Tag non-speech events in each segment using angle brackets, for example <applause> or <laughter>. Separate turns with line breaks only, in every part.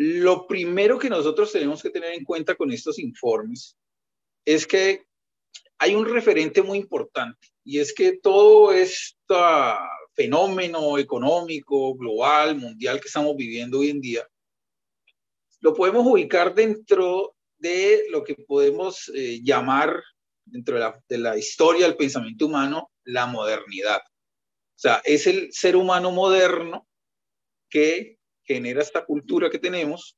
Lo primero que nosotros tenemos que tener en cuenta con estos informes es que hay un referente muy importante y es que todo este fenómeno económico, global, mundial que estamos viviendo hoy en día, lo podemos ubicar dentro de lo que podemos eh, llamar, dentro de la, de la historia del pensamiento humano, la modernidad. O sea, es el ser humano moderno que genera esta cultura que tenemos,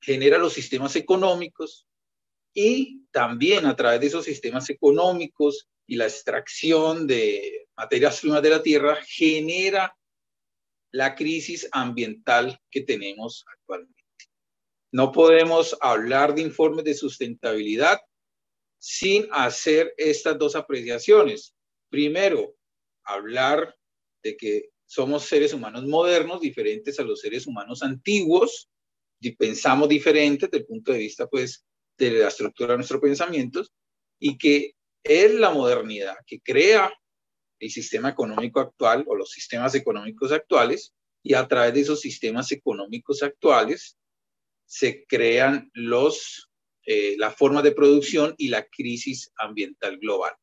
genera los sistemas económicos y también a través de esos sistemas económicos y la extracción de materias primas de la tierra genera la crisis ambiental que tenemos actualmente. No podemos hablar de informes de sustentabilidad sin hacer estas dos apreciaciones. Primero, hablar de que somos seres humanos modernos, diferentes a los seres humanos antiguos, y pensamos diferente desde el punto de vista, pues, de la estructura de nuestros pensamientos, y que es la modernidad que crea el sistema económico actual o los sistemas económicos actuales, y a través de esos sistemas económicos actuales se crean los, eh, la forma de producción y la crisis ambiental global.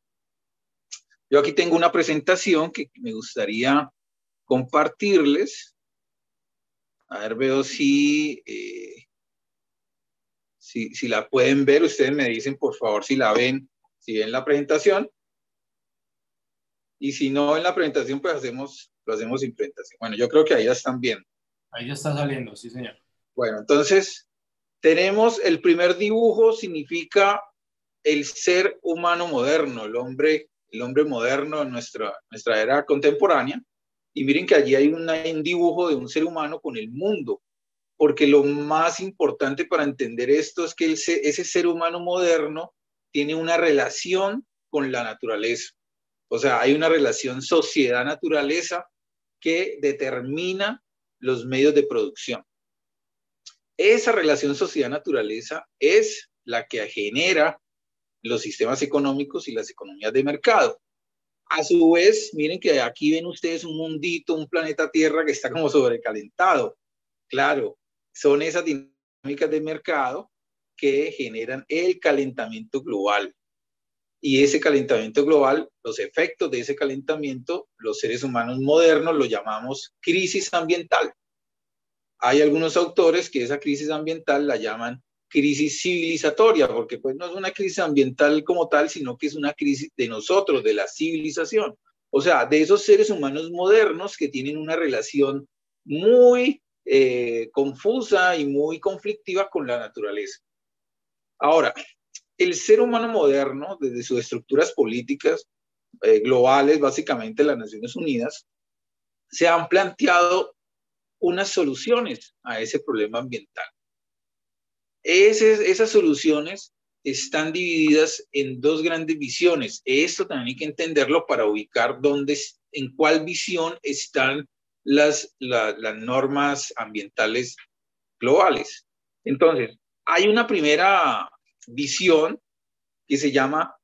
Yo aquí tengo una presentación que me gustaría compartirles. A ver, veo si, eh, si, si, la pueden ver. Ustedes me dicen, por favor, si la ven, si ven la presentación. Y si no en la presentación, pues hacemos, lo hacemos sin presentación. Bueno, yo creo que ahí ya están viendo.
Ahí ya está saliendo, sí, señor.
Bueno, entonces tenemos el primer dibujo, significa el ser humano moderno, el hombre, el hombre moderno en nuestra, nuestra era contemporánea. Y miren que allí hay un dibujo de un ser humano con el mundo, porque lo más importante para entender esto es que ese ser humano moderno tiene una relación con la naturaleza. O sea, hay una relación sociedad-naturaleza que determina los medios de producción. Esa relación sociedad-naturaleza es la que genera los sistemas económicos y las economías de mercado. A su vez, miren que aquí ven ustedes un mundito, un planeta Tierra que está como sobrecalentado. Claro, son esas dinámicas de mercado que generan el calentamiento global. Y ese calentamiento global, los efectos de ese calentamiento, los seres humanos modernos lo llamamos crisis ambiental. Hay algunos autores que esa crisis ambiental la llaman crisis civilizatoria, porque pues no es una crisis ambiental como tal, sino que es una crisis de nosotros, de la civilización. O sea, de esos seres humanos modernos que tienen una relación muy eh, confusa y muy conflictiva con la naturaleza. Ahora, el ser humano moderno, desde sus estructuras políticas eh, globales, básicamente las Naciones Unidas, se han planteado unas soluciones a ese problema ambiental. Esas soluciones están divididas en dos grandes visiones. Esto también hay que entenderlo para ubicar dónde, en cuál visión están las, las normas ambientales globales. Entonces, hay una primera visión que se llama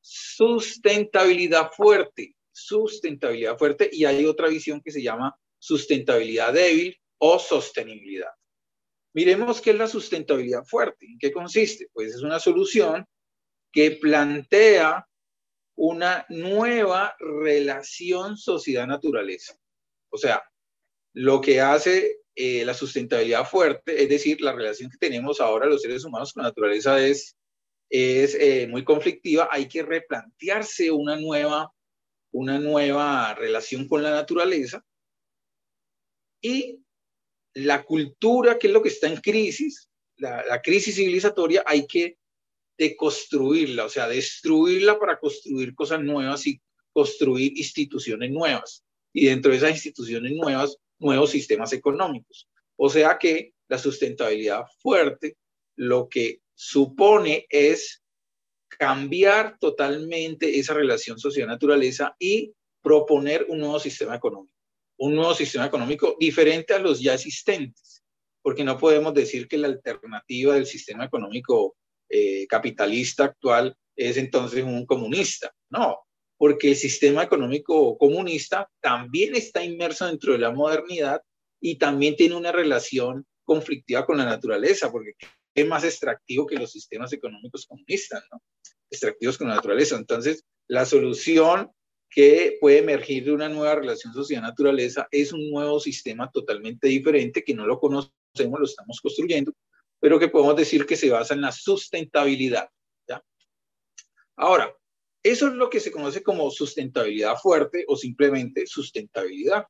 sustentabilidad fuerte, sustentabilidad fuerte, y hay otra visión que se llama sustentabilidad débil o sostenibilidad. Miremos qué es la sustentabilidad fuerte. ¿En qué consiste? Pues es una solución que plantea una nueva relación sociedad-naturaleza. O sea, lo que hace eh, la sustentabilidad fuerte, es decir, la relación que tenemos ahora los seres humanos con la naturaleza es, es eh, muy conflictiva, hay que replantearse una nueva, una nueva relación con la naturaleza y la cultura, que es lo que está en crisis, la, crisis civilizatoria, hay que deconstruirla, o sea, destruirla para construir cosas nuevas y construir instituciones nuevas. Y dentro de esas instituciones nuevas, nuevos sistemas económicos. O sea que la sustentabilidad fuerte lo que supone es cambiar totalmente esa relación sociedad-naturaleza y proponer un nuevo sistema económico un nuevo sistema económico diferente a los ya existentes, porque no podemos decir que la alternativa del sistema económico eh, capitalista actual es entonces un comunista, no, porque el sistema económico comunista también está inmerso dentro de la modernidad y también tiene una relación conflictiva con la naturaleza, porque es más extractivo que los sistemas económicos comunistas, ¿no? Extractivos con la naturaleza. Entonces, la solución que puede emergir de una nueva relación sociedad-naturaleza es un nuevo sistema totalmente diferente que no lo conocemos, lo estamos construyendo, pero que podemos decir que se basa en la sustentabilidad. ¿ya? Ahora, eso es lo que se conoce como sustentabilidad fuerte o simplemente sustentabilidad.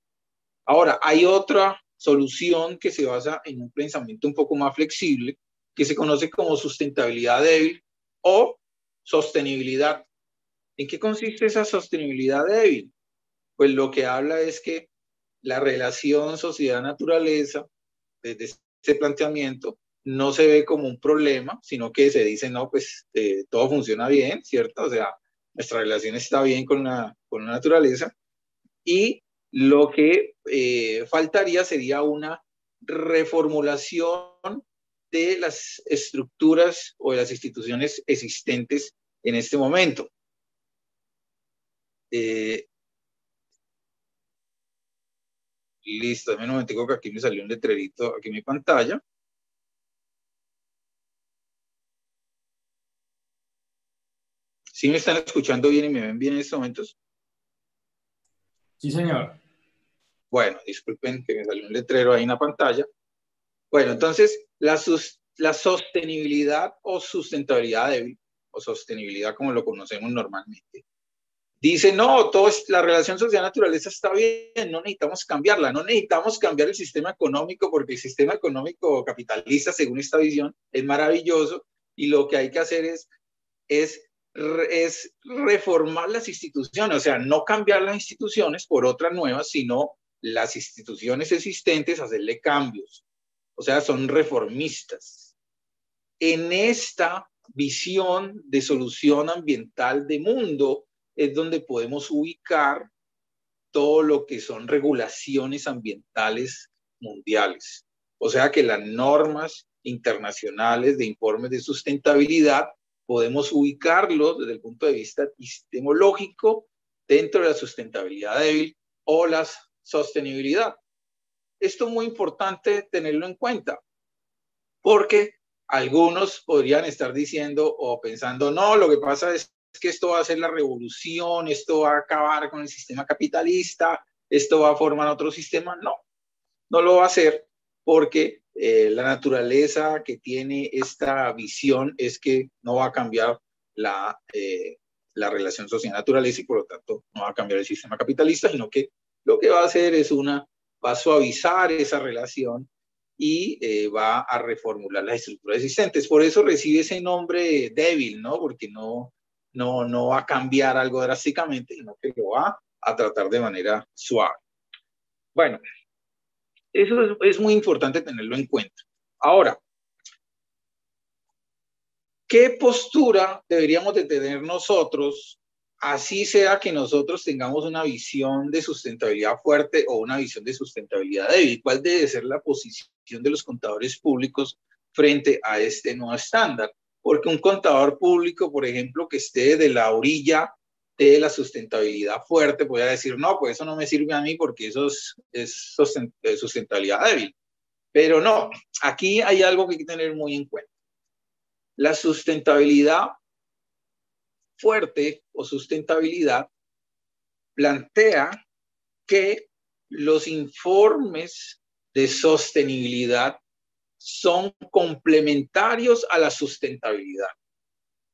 Ahora, hay otra solución que se basa en un pensamiento un poco más flexible, que se conoce como sustentabilidad débil o sostenibilidad. ¿En qué consiste esa sostenibilidad débil? Pues lo que habla es que la relación sociedad-naturaleza, desde ese planteamiento, no se ve como un problema, sino que se dice, no, pues eh, todo funciona bien, ¿cierto? O sea, nuestra relación está bien con la, con la naturaleza. Y lo que eh, faltaría sería una reformulación de las estructuras o de las instituciones existentes en este momento. Eh, listo, un momento que aquí me salió un letrerito aquí en mi pantalla. ¿Sí me están escuchando bien y me ven bien en estos momentos?
Sí, señor.
Bueno, disculpen que me salió un letrero ahí en la pantalla. Bueno, entonces, la, la sostenibilidad o sustentabilidad débil, o sostenibilidad como lo conocemos normalmente, dice, no, todo es, la relación social-naturaleza está bien, no necesitamos cambiarla, no necesitamos cambiar el sistema económico porque el sistema económico capitalista, según esta visión, es maravilloso y lo que hay que hacer es, es, es reformar las instituciones, o sea, no cambiar las instituciones por otras nuevas, sino las instituciones existentes, hacerle cambios. O sea, son reformistas. En esta visión de solución ambiental de mundo, es donde podemos ubicar todo lo que son regulaciones ambientales mundiales. O sea que las normas internacionales de informes de sustentabilidad podemos ubicarlos desde el punto de vista epistemológico dentro de la sustentabilidad débil o la sostenibilidad. Esto es muy importante tenerlo en cuenta, porque algunos podrían estar diciendo o pensando, no, lo que pasa es que esto va a ser la revolución, esto va a acabar con el sistema capitalista, esto va a formar otro sistema. No, no lo va a hacer porque eh, la naturaleza que tiene esta visión es que no va a cambiar la, eh, la relación social-naturaleza y por lo tanto no va a cambiar el sistema capitalista, sino que lo que va a hacer es una, va a suavizar esa relación y eh, va a reformular las estructuras existentes. Por eso recibe ese nombre débil, ¿no? Porque no, no, no va a cambiar algo drásticamente, sino que lo va a tratar de manera suave. Bueno, eso es, muy importante tenerlo en cuenta. Ahora, ¿qué postura deberíamos de tener nosotros así sea que nosotros tengamos una visión de sustentabilidad fuerte o una visión de sustentabilidad débil. ¿Cuál debe ser la posición de los contadores públicos frente a este nuevo estándar? Porque un contador público, por ejemplo, que esté de la orilla de la sustentabilidad fuerte, puede decir, no, pues eso no me sirve a mí porque eso es, es sustentabilidad débil. Pero no, aquí hay algo que hay que tener muy en cuenta. La sustentabilidad fuerte o sustentabilidad plantea que los informes de sostenibilidad son complementarios a la sustentabilidad.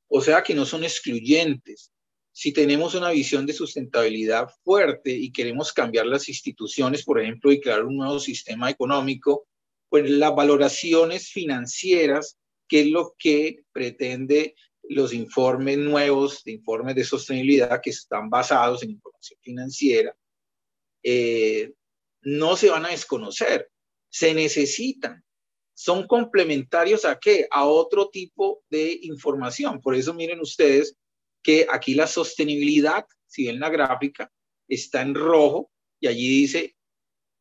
O sea que no son excluyentes. Si tenemos una visión de sustentabilidad fuerte y queremos cambiar las instituciones, por ejemplo, y crear un nuevo sistema económico, pues las valoraciones financieras, que es lo que pretende los informes nuevos, de informes de sostenibilidad que están basados en información financiera, eh, no se van a desconocer, se necesitan. Son complementarios a qué? A otro tipo de información. Por eso miren ustedes que aquí la sostenibilidad, si ven la gráfica, está en rojo y allí dice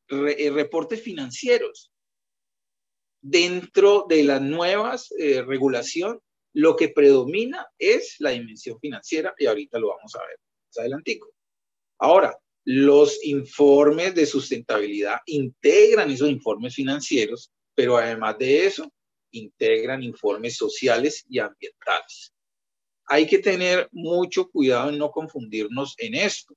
eh, reportes financieros. Dentro de las nuevas eh, regulación lo que predomina es la dimensión financiera y ahorita lo vamos a ver más adelantico. Ahora, los informes de sustentabilidad integran esos informes financieros, pero además de eso, integran informes sociales y ambientales. Hay que tener mucho cuidado en no confundirnos en esto.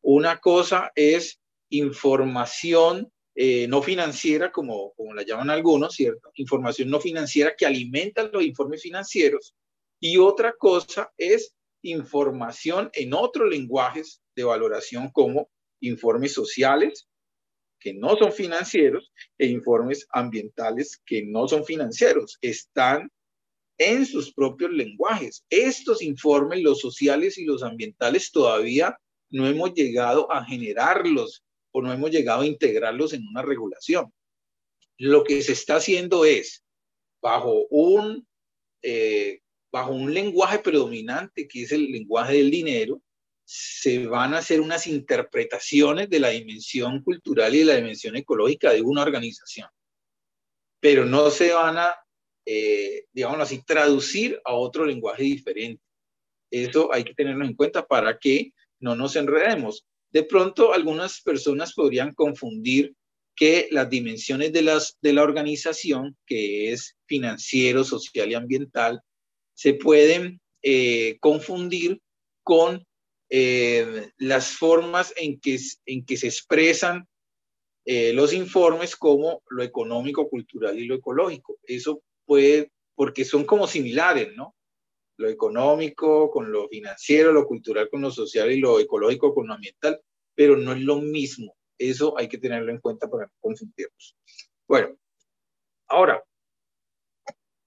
Una cosa es información eh, no financiera, como, como la llaman algunos, ¿cierto? Información no financiera que alimenta los informes financieros. Y otra cosa es información en otros lenguajes de valoración como informes sociales, que no son financieros, e informes ambientales que no son financieros. Están en sus propios lenguajes. Estos informes, los sociales y los ambientales, todavía no hemos llegado a generarlos o no hemos llegado a integrarlos en una regulación. Lo que se está haciendo es, bajo un, eh, bajo un lenguaje predominante, que es el lenguaje del dinero, se van a hacer unas interpretaciones de la dimensión cultural y de la dimensión ecológica de una organización, pero no se van a, eh, digamos así, traducir a otro lenguaje diferente. Eso hay que tenerlo en cuenta para que no nos enredemos. De pronto, algunas personas podrían confundir que las dimensiones de, las, de la organización, que es financiero, social y ambiental, se pueden eh, confundir con eh, las formas en que, en que se expresan eh, los informes como lo económico, cultural y lo ecológico. Eso puede, porque son como similares, ¿no? Lo económico con lo financiero, lo cultural con lo social y lo ecológico con lo ambiental, pero no es lo mismo. Eso hay que tenerlo en cuenta para no confundirnos. Bueno, ahora,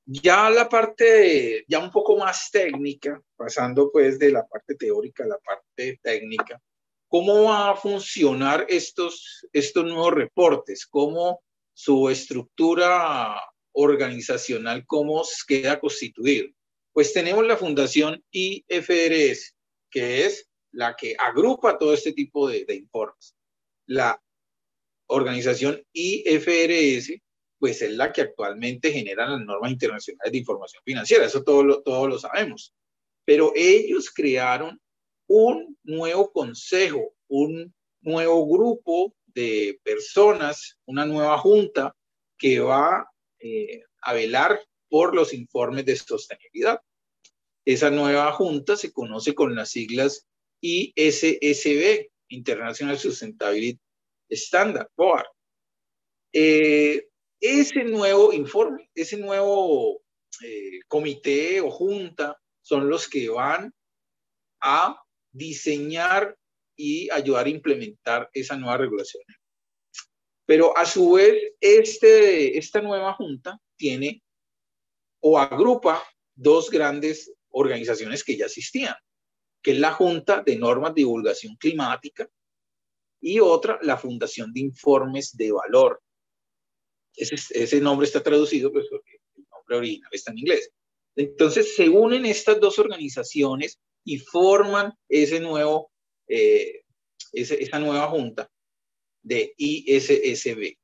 ya la parte, ya un poco más técnica, pasando pues de la parte teórica a la parte técnica, ¿cómo va a funcionar estos, estos nuevos reportes? ¿Cómo su estructura organizacional, cómo queda constituido? Pues tenemos la Fundación IFRS, que es la que agrupa todo este tipo de, de informes. La organización IFRS pues es la que actualmente genera las normas internacionales de información financiera, eso todos lo, todos lo sabemos. Pero ellos crearon un nuevo consejo, un nuevo grupo de personas, una nueva junta que va eh, a velar por los informes de sostenibilidad. Esa nueva junta se conoce con las siglas ISSB, International Sustainability Standard Board. Ese nuevo informe, ese nuevo eh, comité o junta son los que van a diseñar y ayudar a implementar esa nueva regulación. Pero a su vez, este, esta nueva junta tiene o agrupa dos grandes organizaciones que ya existían, que es la Junta de Normas de Divulgación Climática y otra, la Fundación de Informes de Valor, ese, nombre está traducido pues, porque el nombre original está en inglés. Entonces se unen estas dos organizaciones y forman ese nuevo, eh, esa nueva junta de ISSB.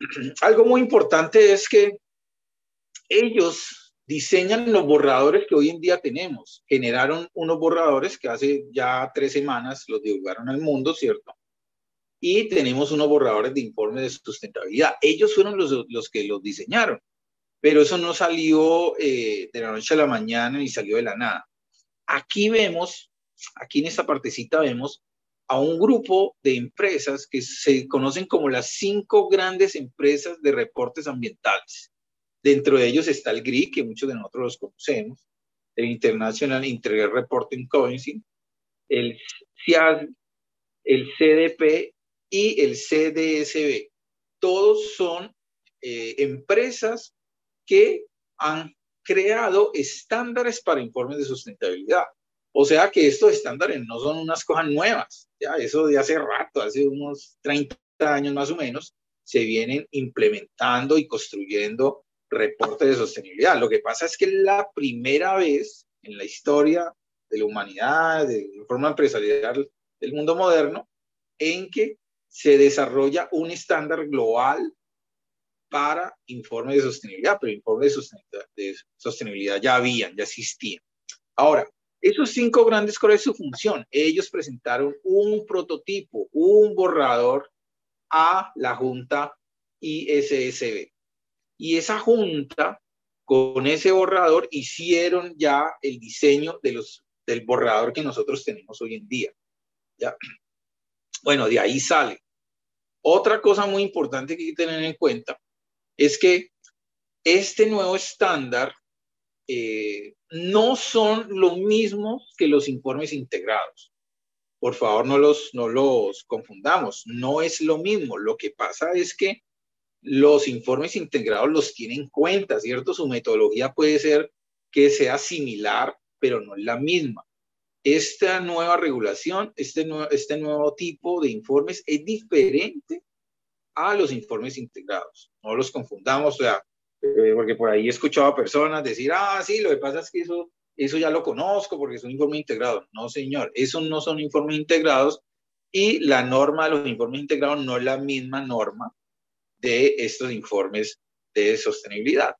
<clears throat> Algo muy importante es que ellos diseñan los borradores que hoy en día tenemos. Generaron unos borradores que hace ya tres semanas los divulgaron al mundo, ¿cierto? Y tenemos unos borradores de informes de sustentabilidad. Ellos fueron los, los que los diseñaron, pero eso no salió eh, de la noche a la mañana ni salió de la nada. Aquí vemos, aquí en esta partecita vemos a un grupo de empresas que se conocen como las cinco grandes empresas de reportes ambientales. Dentro de ellos está el GRI, que muchos de nosotros los conocemos, el International Integrated Reporting Council, el CIAS, el CDP y el CDSB. Todos son eh, empresas que han creado estándares para informes de sustentabilidad. O sea que estos estándares no son unas cosas nuevas, ya eso de hace rato, hace unos 30 años más o menos, se vienen implementando y construyendo reportes de sostenibilidad. Lo que pasa es que la primera vez en la historia de la humanidad, de la forma empresarial del mundo moderno, en que se desarrolla un estándar global para informes de sostenibilidad, pero informes de sostenibilidad, ya habían, ya existían. Ahora, esos cinco grandes, ¿cuál es su función? Ellos presentaron un prototipo, un borrador a la Junta ISSB. Y esa junta, con ese borrador, hicieron ya el diseño de los, del borrador que nosotros tenemos hoy en día. Bueno, de ahí sale. Otra cosa muy importante que hay que tener en cuenta es que este nuevo estándar eh, no son lo mismo que los informes integrados. Por favor, no los, no los confundamos. No es lo mismo. Lo que pasa es que los informes integrados los tienen en cuenta, ¿cierto? Su metodología puede ser que sea similar, pero no es la misma. Esta nueva regulación, este, este nuevo tipo de informes es diferente a los informes integrados. No los confundamos, o sea, eh, porque por ahí he escuchado a personas decir, ah, sí, lo que pasa es que eso, eso ya lo conozco porque es un informe integrado. No, señor, esos no son informes integrados y la norma de los informes integrados no es la misma norma de estos informes de sostenibilidad.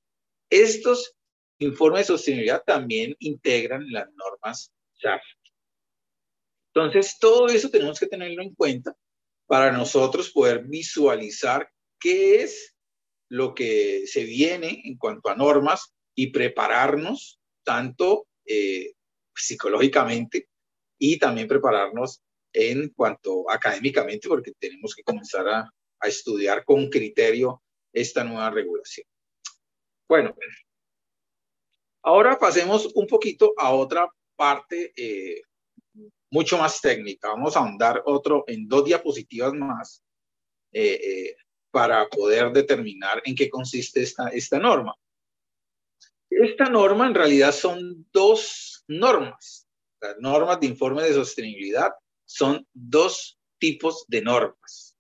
Estos informes de sostenibilidad también integran las normas SAF. Entonces, todo eso tenemos que tenerlo en cuenta para nosotros poder visualizar qué es lo que se viene en cuanto a normas y prepararnos tanto eh, psicológicamente y también prepararnos en cuanto académicamente, porque tenemos que comenzar a, estudiar con criterio esta nueva regulación. Bueno, ahora pasemos un poquito a otra parte eh, mucho más técnica. Vamos a ahondar otro en dos diapositivas más eh, para poder determinar en qué consiste esta, esta norma. Esta norma en realidad son dos normas. Las normas de informe de sostenibilidad son dos tipos de normas.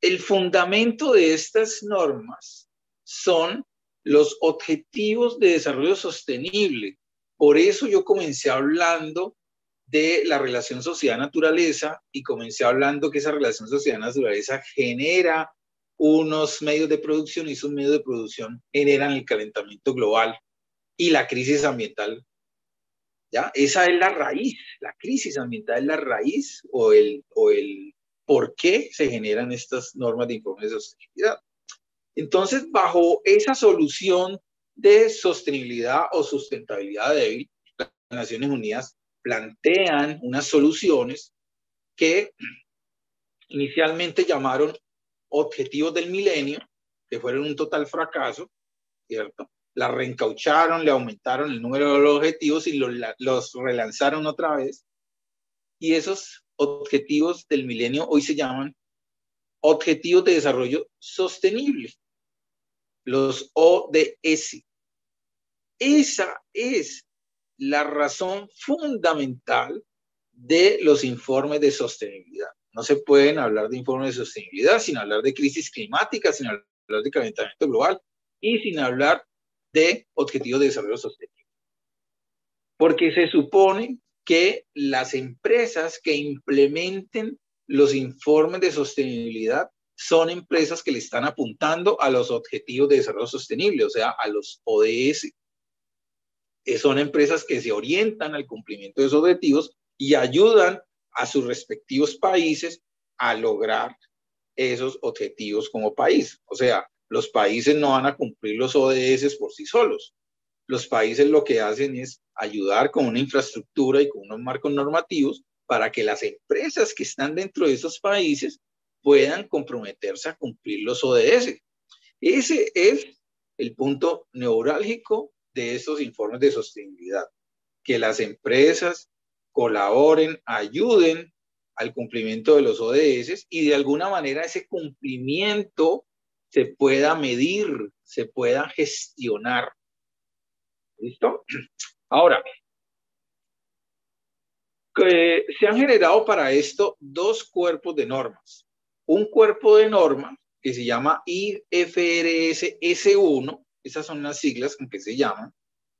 El fundamento de estas normas son los objetivos de desarrollo sostenible. Por eso yo comencé hablando de la relación sociedad-naturaleza y comencé hablando que esa relación sociedad-naturaleza genera unos medios de producción y esos medios de producción generan el calentamiento global y la crisis ambiental. ¿Ya? Esa es la raíz, la crisis ambiental es la raíz o el, o el por qué se generan estas normas de informe de sostenibilidad. Entonces, bajo esa solución de sostenibilidad o sustentabilidad débil, las Naciones Unidas plantean unas soluciones que inicialmente llamaron objetivos del milenio, que fueron un total fracaso, ¿cierto? La reencaucharon, le aumentaron el número de los objetivos y los, los relanzaron otra vez. Y esos objetivos del milenio hoy se llaman Objetivos de Desarrollo Sostenible, los ODS. Esa es la razón fundamental de los informes de sostenibilidad. No se pueden hablar de informes de sostenibilidad sin hablar de crisis climática, sin hablar de calentamiento global y sin hablar de objetivos de desarrollo sostenible. Porque se supone que las empresas que implementen los informes de sostenibilidad son empresas que le están apuntando a los objetivos de desarrollo sostenible, o sea, a los ODS. Son empresas que se orientan al cumplimiento de esos objetivos y ayudan a sus respectivos países a lograr esos objetivos como país. O sea, los países no van a cumplir los ODS por sí solos. Los países lo que hacen es ayudar con una infraestructura y con unos marcos normativos para que las empresas que están dentro de esos países puedan comprometerse a cumplir los ODS. Ese es el punto neurálgico de estos informes de sostenibilidad, que las empresas colaboren, ayuden al cumplimiento de los ODS y de alguna manera ese cumplimiento se pueda medir, se pueda gestionar. ¿Listo? Ahora, se han generado para esto dos cuerpos de normas. Un cuerpo de norma que se llama IFRS S1 esas son las siglas con que se llaman,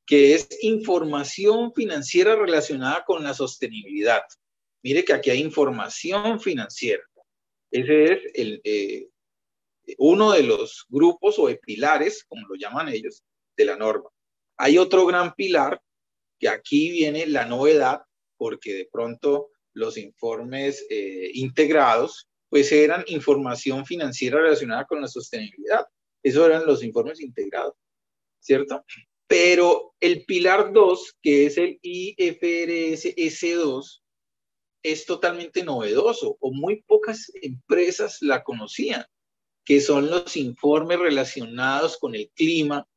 que es información financiera relacionada con la sostenibilidad. Mire que aquí hay información financiera. Ese es el, eh, uno de los grupos o de pilares, como lo llaman ellos, de la norma. Hay otro gran pilar que aquí viene la novedad, porque de pronto los informes eh, integrados pues eran información financiera relacionada con la sostenibilidad. Esos eran los informes integrados, ¿cierto? Pero el pilar 2, que es el IFRS S2, es totalmente novedoso o muy pocas empresas la conocían, que son los informes relacionados con el clima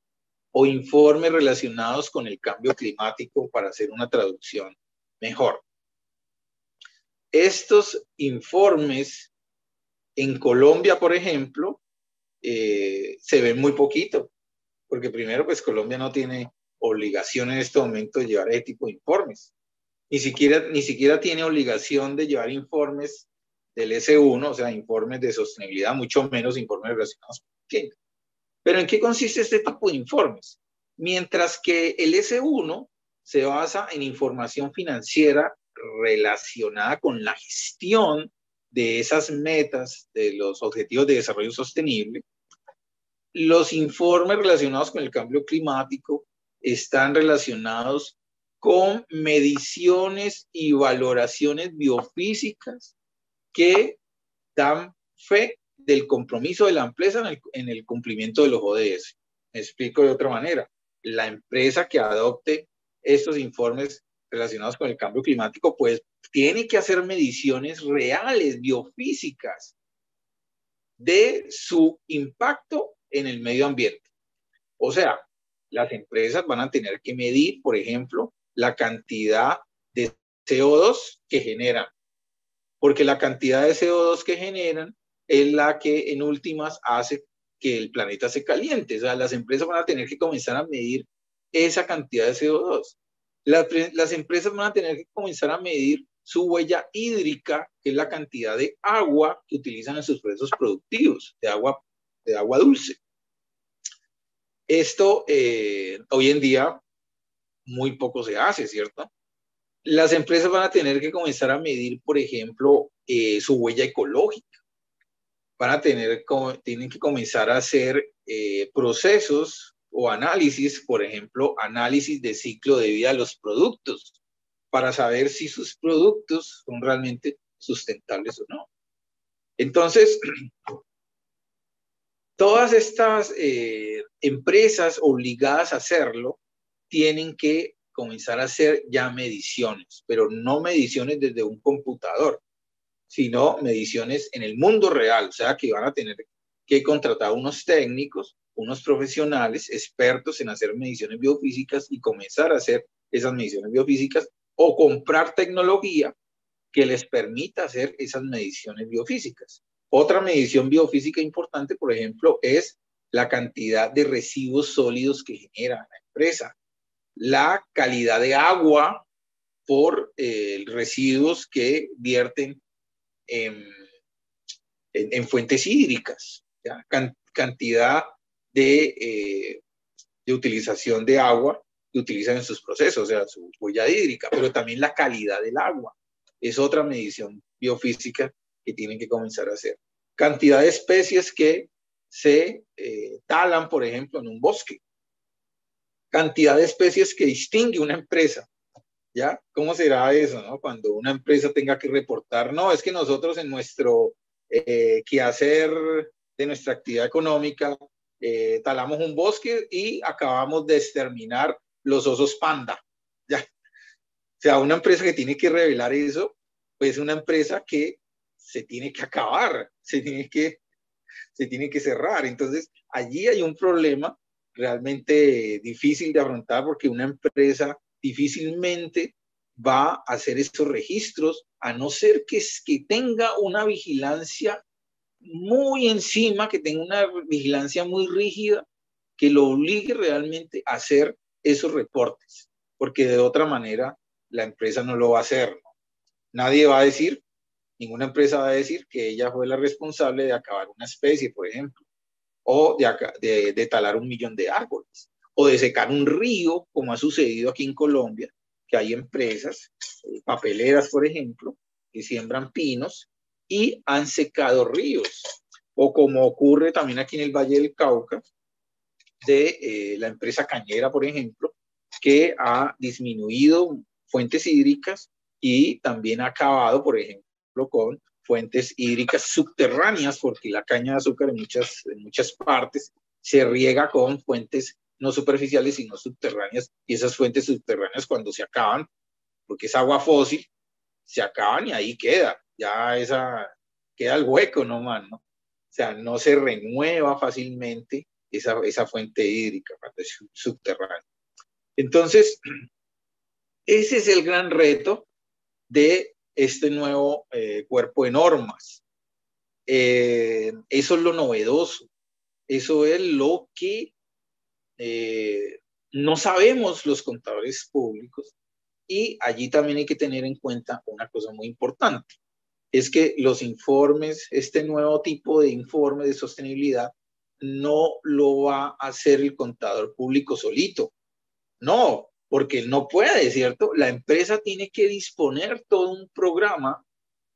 o informes relacionados con el cambio climático para hacer una traducción mejor. Estos informes en Colombia, por ejemplo, eh, se ven muy poquito, porque primero, pues Colombia no tiene obligación en este momento de llevar ese tipo de informes. Ni siquiera, ni siquiera tiene obligación de llevar informes del S1, o sea, informes de sostenibilidad, mucho menos informes relacionados con. Pero ¿en qué consiste este tipo de informes? Mientras que el S1 se basa en información financiera relacionada con la gestión de esas metas, de los objetivos de desarrollo sostenible, los informes relacionados con el cambio climático están relacionados con mediciones y valoraciones biofísicas que dan fe del compromiso de la empresa en el, cumplimiento de los ODS. Me explico de otra manera. La empresa que adopte estos informes relacionados con el cambio climático, pues tiene que hacer mediciones reales, biofísicas, de su impacto en el medio ambiente. O sea, las empresas van a tener que medir, por ejemplo, la cantidad de CO2 que generan, porque la cantidad de CO2 que generan es la que en últimas hace que el planeta se caliente. O sea, las empresas van a tener que comenzar a medir esa cantidad de CO2. Las, empresas van a tener que comenzar a medir su huella hídrica, que es la cantidad de agua que utilizan en sus procesos productivos, de agua, de agua dulce. Esto eh, hoy en día muy poco se hace, ¿cierto? Las empresas van a tener que comenzar a medir, por ejemplo, eh, su huella ecológica. Van a tener, tienen que comenzar a hacer eh, procesos o análisis, por ejemplo, análisis de ciclo de vida de los productos, para saber si sus productos son realmente sustentables o no. Entonces, <clears throat> todas estas eh, empresas obligadas a hacerlo tienen que comenzar a hacer ya mediciones, pero no mediciones desde un computador, sino mediciones en el mundo real, o sea que van a tener que contratar unos técnicos unos profesionales expertos en hacer mediciones biofísicas y comenzar a hacer esas mediciones biofísicas o comprar tecnología que les permita hacer esas mediciones biofísicas. Otra medición biofísica importante, por ejemplo, es la cantidad de residuos sólidos que genera la empresa, la calidad de agua por eh, residuos que vierten en, fuentes hídricas, cantidad eh, de, utilización de agua que utilizan en sus procesos, o sea, su huella hídrica, pero también la calidad del agua. Es otra medición biofísica que tienen que comenzar a hacer. Cantidad de especies que se eh, talan, por ejemplo, en un bosque. Cantidad de especies que distingue una empresa. ¿Ya? ¿Cómo será eso, no? Cuando una empresa tenga que reportar, no, es que nosotros en nuestro eh, quehacer de nuestra actividad económica eh, talamos un bosque y acabamos de exterminar los osos panda. ¿ya? O sea, una empresa que tiene que revelar eso, pues es una empresa que se tiene que acabar, se tiene que, se tiene que cerrar. Entonces, allí hay un problema realmente difícil de afrontar porque una empresa difícilmente va a hacer esos registros a no ser que, que tenga una vigilancia muy encima, que tenga una vigilancia muy rígida, que lo obligue realmente a hacer esos reportes, porque de otra manera la empresa no lo va a hacer. Nadie va a decir, ninguna empresa va a decir que ella fue la responsable de acabar una especie, por ejemplo, o de, talar un millón de árboles, o de secar un río, como ha sucedido aquí en Colombia, que hay empresas, eh, papeleras, por ejemplo, que siembran pinos y han secado ríos, o como ocurre también aquí en el Valle del Cauca, de eh, la empresa cañera, por ejemplo, que ha disminuido fuentes hídricas y también ha acabado, por ejemplo, con fuentes hídricas subterráneas, porque la caña de azúcar en muchas, en muchas partes se riega con fuentes no superficiales, sino subterráneas, y esas fuentes subterráneas cuando se acaban, porque es agua fósil, se acaban y ahí queda, ya esa, queda el hueco nomás, ¿no? O sea, no se renueva fácilmente esa, esa fuente hídrica subterránea. Entonces, <clears throat> ese es el gran reto de este nuevo eh, cuerpo de normas. Eh, eso es lo novedoso, eso es lo que eh, no sabemos los contadores públicos y allí también hay que tener en cuenta una cosa muy importante, es que los informes, este nuevo tipo de informe de sostenibilidad, no lo va a hacer el contador público solito. No, porque no puede, ¿cierto? La empresa tiene que disponer todo un programa,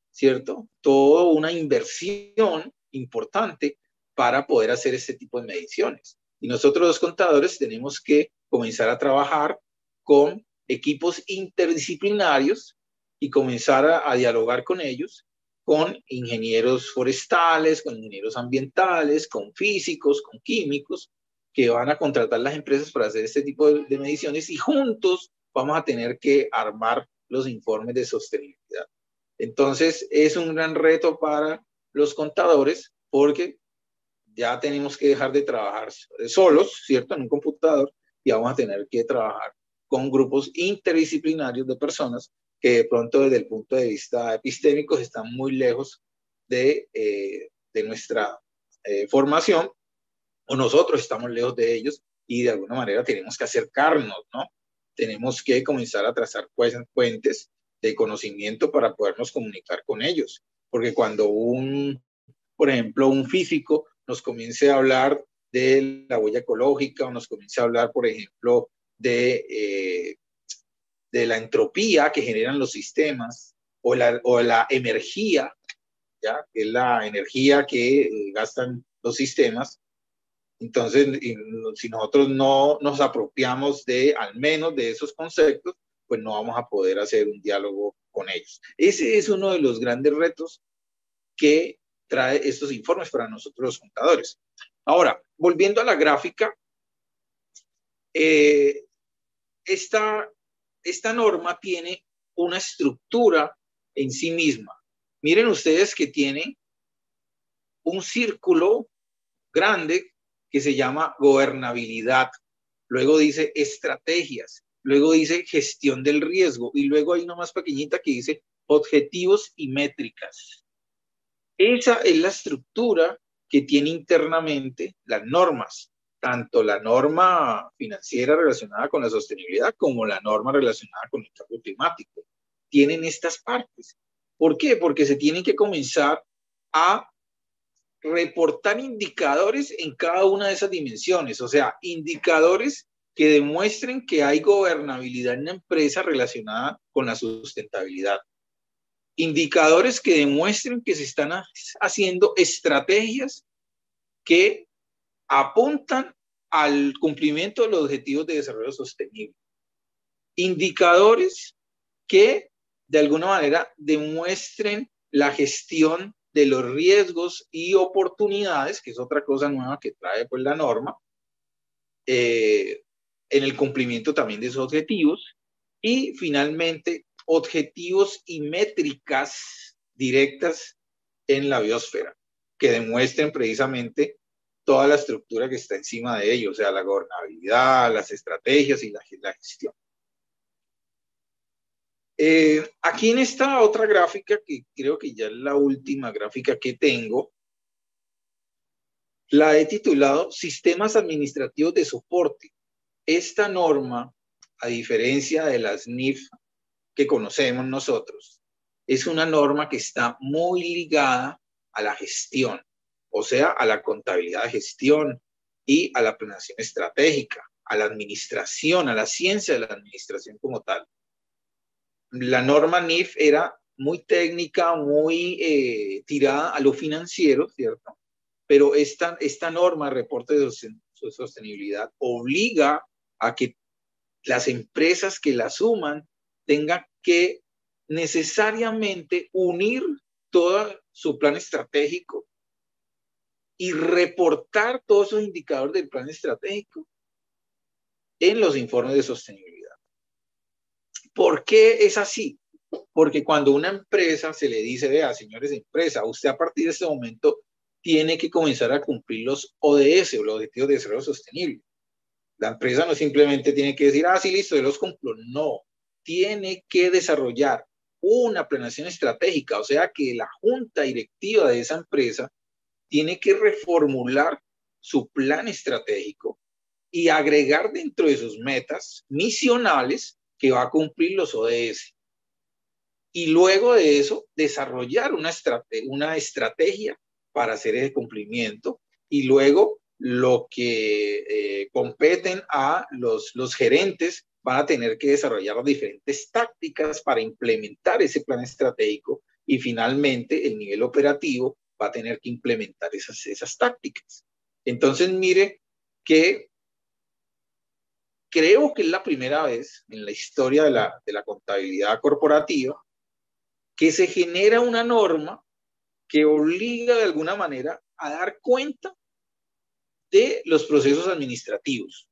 ¿cierto? Toda una inversión importante para poder hacer este tipo de mediciones. Y nosotros los contadores tenemos que comenzar a trabajar con equipos interdisciplinarios y comenzar a, a dialogar con ellos con ingenieros forestales, con ingenieros ambientales, con físicos, con químicos, que van a contratar las empresas para hacer este tipo de, mediciones y juntos vamos a tener que armar los informes de sostenibilidad. Entonces, es un gran reto para los contadores porque ya tenemos que dejar de trabajar solos, ¿cierto? En un computador y vamos a tener que trabajar con grupos interdisciplinarios de personas que de pronto desde el punto de vista epistémico están muy lejos de, eh, de nuestra eh, formación o nosotros estamos lejos de ellos y de alguna manera tenemos que acercarnos, ¿no? Tenemos que comenzar a trazar puentes de conocimiento para podernos comunicar con ellos, porque cuando un, por ejemplo, un físico nos comience a hablar de la huella ecológica o nos comience a hablar, por ejemplo, de eh, de la entropía que generan los sistemas o la, o la energía, ¿ya? que es la energía que gastan los sistemas. Entonces, si nosotros no nos apropiamos de al menos de esos conceptos, pues no vamos a poder hacer un diálogo con ellos. Ese es uno de los grandes retos que trae estos informes para nosotros los contadores. Ahora, volviendo a la gráfica, eh, esta esta norma tiene una estructura en sí misma. Miren ustedes que tiene un círculo grande que se llama gobernabilidad. Luego dice estrategias. Luego dice gestión del riesgo. Y luego hay una más pequeñita que dice objetivos y métricas. Esa es la estructura que tiene internamente las normas tanto la norma financiera relacionada con la sostenibilidad como la norma relacionada con el cambio climático. Tienen estas partes. ¿Por qué? Porque se tienen que comenzar a reportar indicadores en cada una de esas dimensiones, o sea, indicadores que demuestren que hay gobernabilidad en la empresa relacionada con la sustentabilidad. Indicadores que demuestren que se están haciendo estrategias que apuntan al cumplimiento de los objetivos de desarrollo sostenible. Indicadores que de alguna manera demuestren la gestión de los riesgos y oportunidades, que es otra cosa nueva que trae pues la norma, eh, en el cumplimiento también de esos objetivos. Y finalmente, objetivos y métricas directas en la biosfera, que demuestren precisamente toda la estructura que está encima de ello, o sea, la gobernabilidad, las estrategias y la, gestión. Eh, aquí en esta otra gráfica, que creo que ya es la última gráfica que tengo, la he titulado Sistemas Administrativos de Soporte. Esta norma, a diferencia de las NIF que conocemos nosotros, es una norma que está muy ligada a la gestión o sea, a la contabilidad de gestión y a la planeación estratégica, a la administración, a la ciencia de la administración como tal. La norma NIF era muy técnica, muy eh, tirada a lo financiero, ¿cierto? Pero esta, esta norma, reporte de sostenibilidad, obliga a que las empresas que la suman tengan que necesariamente unir todo su plan estratégico y reportar todos esos indicadores del plan estratégico en los informes de sostenibilidad. ¿Por qué es así? Porque cuando una empresa se le dice, vea, señores de empresa, usted a partir de este momento tiene que comenzar a cumplir los ODS los Objetivos de Desarrollo Sostenible. La empresa no simplemente tiene que decir, ah, sí, listo, yo los cumplo. No, tiene que desarrollar una planeación estratégica, o sea que la junta directiva de esa empresa tiene que reformular su plan estratégico y agregar dentro de sus metas misionales que va a cumplir los ODS. Y luego de eso, desarrollar una, estrategia, para hacer ese cumplimiento y luego lo que eh, competen a los, gerentes van a tener que desarrollar diferentes tácticas para implementar ese plan estratégico y finalmente el nivel operativo va a tener que implementar esas tácticas. Entonces, mire que creo que es la primera vez en la historia de la, de la contabilidad corporativa que se genera una norma que obliga de alguna manera a dar cuenta de los procesos administrativos,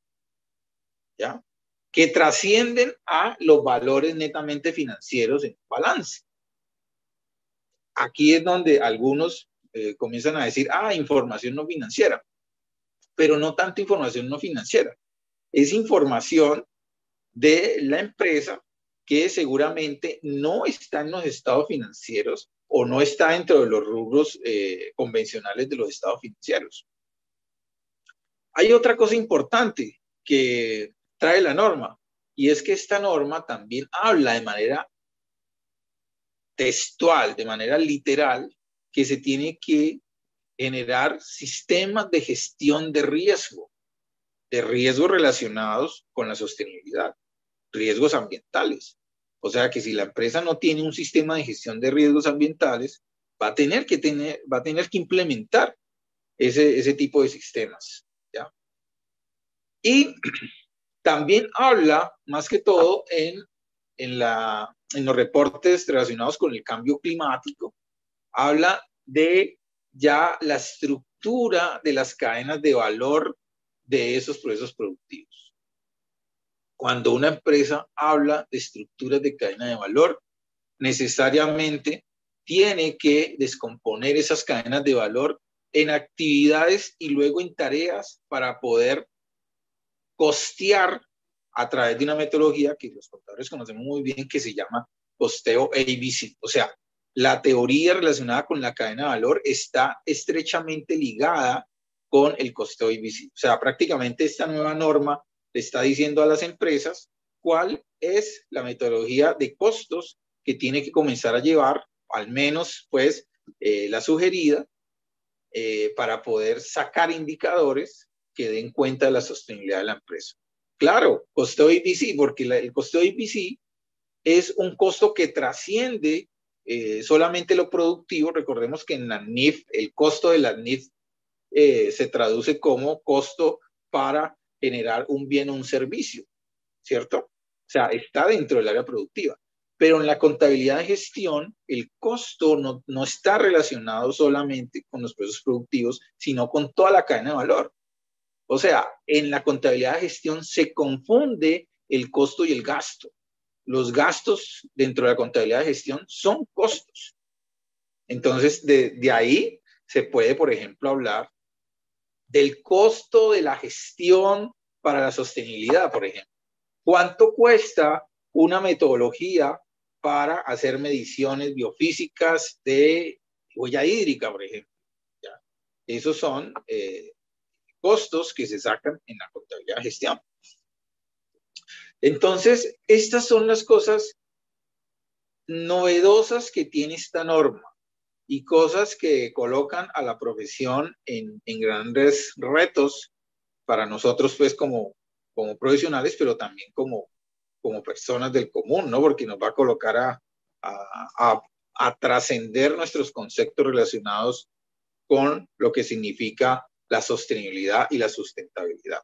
¿ya? Que trascienden a los valores netamente financieros en balance. Aquí es donde algunos eh, comienzan a decir, ah, información no financiera, pero no tanto información no financiera, es información de la empresa que seguramente no está en los estados financieros o no está dentro de los rubros eh, convencionales de los estados financieros. Hay otra cosa importante que trae la norma y es que esta norma también habla de manera textual, de manera literal, que se tiene que generar sistemas de gestión de riesgo, de riesgos relacionados con la sostenibilidad, riesgos ambientales. O sea que si la empresa no tiene un sistema de gestión de riesgos ambientales, va a tener que, tener, va a tener que implementar ese, ese tipo de sistemas. ¿ya? Y también habla, más que todo, en, en, la, en los reportes relacionados con el cambio climático, habla de ya la estructura de las cadenas de valor de esos procesos productivos. Cuando una empresa habla de estructuras de cadena de valor, necesariamente tiene que descomponer esas cadenas de valor en actividades y luego en tareas para poder costear a través de una metodología que los contadores conocemos muy bien que se llama costeo ABC. O sea, la teoría relacionada con la cadena de valor está estrechamente ligada con el costeo ABC. O sea, prácticamente esta nueva norma le está diciendo a las empresas cuál es la metodología de costos que tiene que comenzar a llevar, al menos pues eh, la sugerida, eh, para poder sacar indicadores que den cuenta de la sostenibilidad de la empresa. Claro, costeo ABC, porque el costeo ABC es un costo que trasciende eh, solamente lo productivo, recordemos que en la NIF, el costo de la NIF eh, se traduce como costo para generar un bien o un servicio, ¿cierto? O sea, está dentro del área productiva. Pero en la contabilidad de gestión, el costo no, no está relacionado solamente con los precios productivos, sino con toda la cadena de valor. O sea, en la contabilidad de gestión se confunde el costo y el gasto los gastos dentro de la contabilidad de gestión son costos. Entonces, de, ahí se puede, por ejemplo, hablar del costo de la gestión para la sostenibilidad, por ejemplo. ¿Cuánto cuesta una metodología para hacer mediciones biofísicas de huella hídrica, por ejemplo? Esos son eh, costos que se sacan en la contabilidad de gestión. Entonces, estas son las cosas novedosas que tiene esta norma y cosas que colocan a la profesión en, grandes retos para nosotros, pues, como, como profesionales, pero también como, como personas del común, ¿no? Porque nos va a colocar a, a, a trascender nuestros conceptos relacionados con lo que significa la sostenibilidad y la sustentabilidad.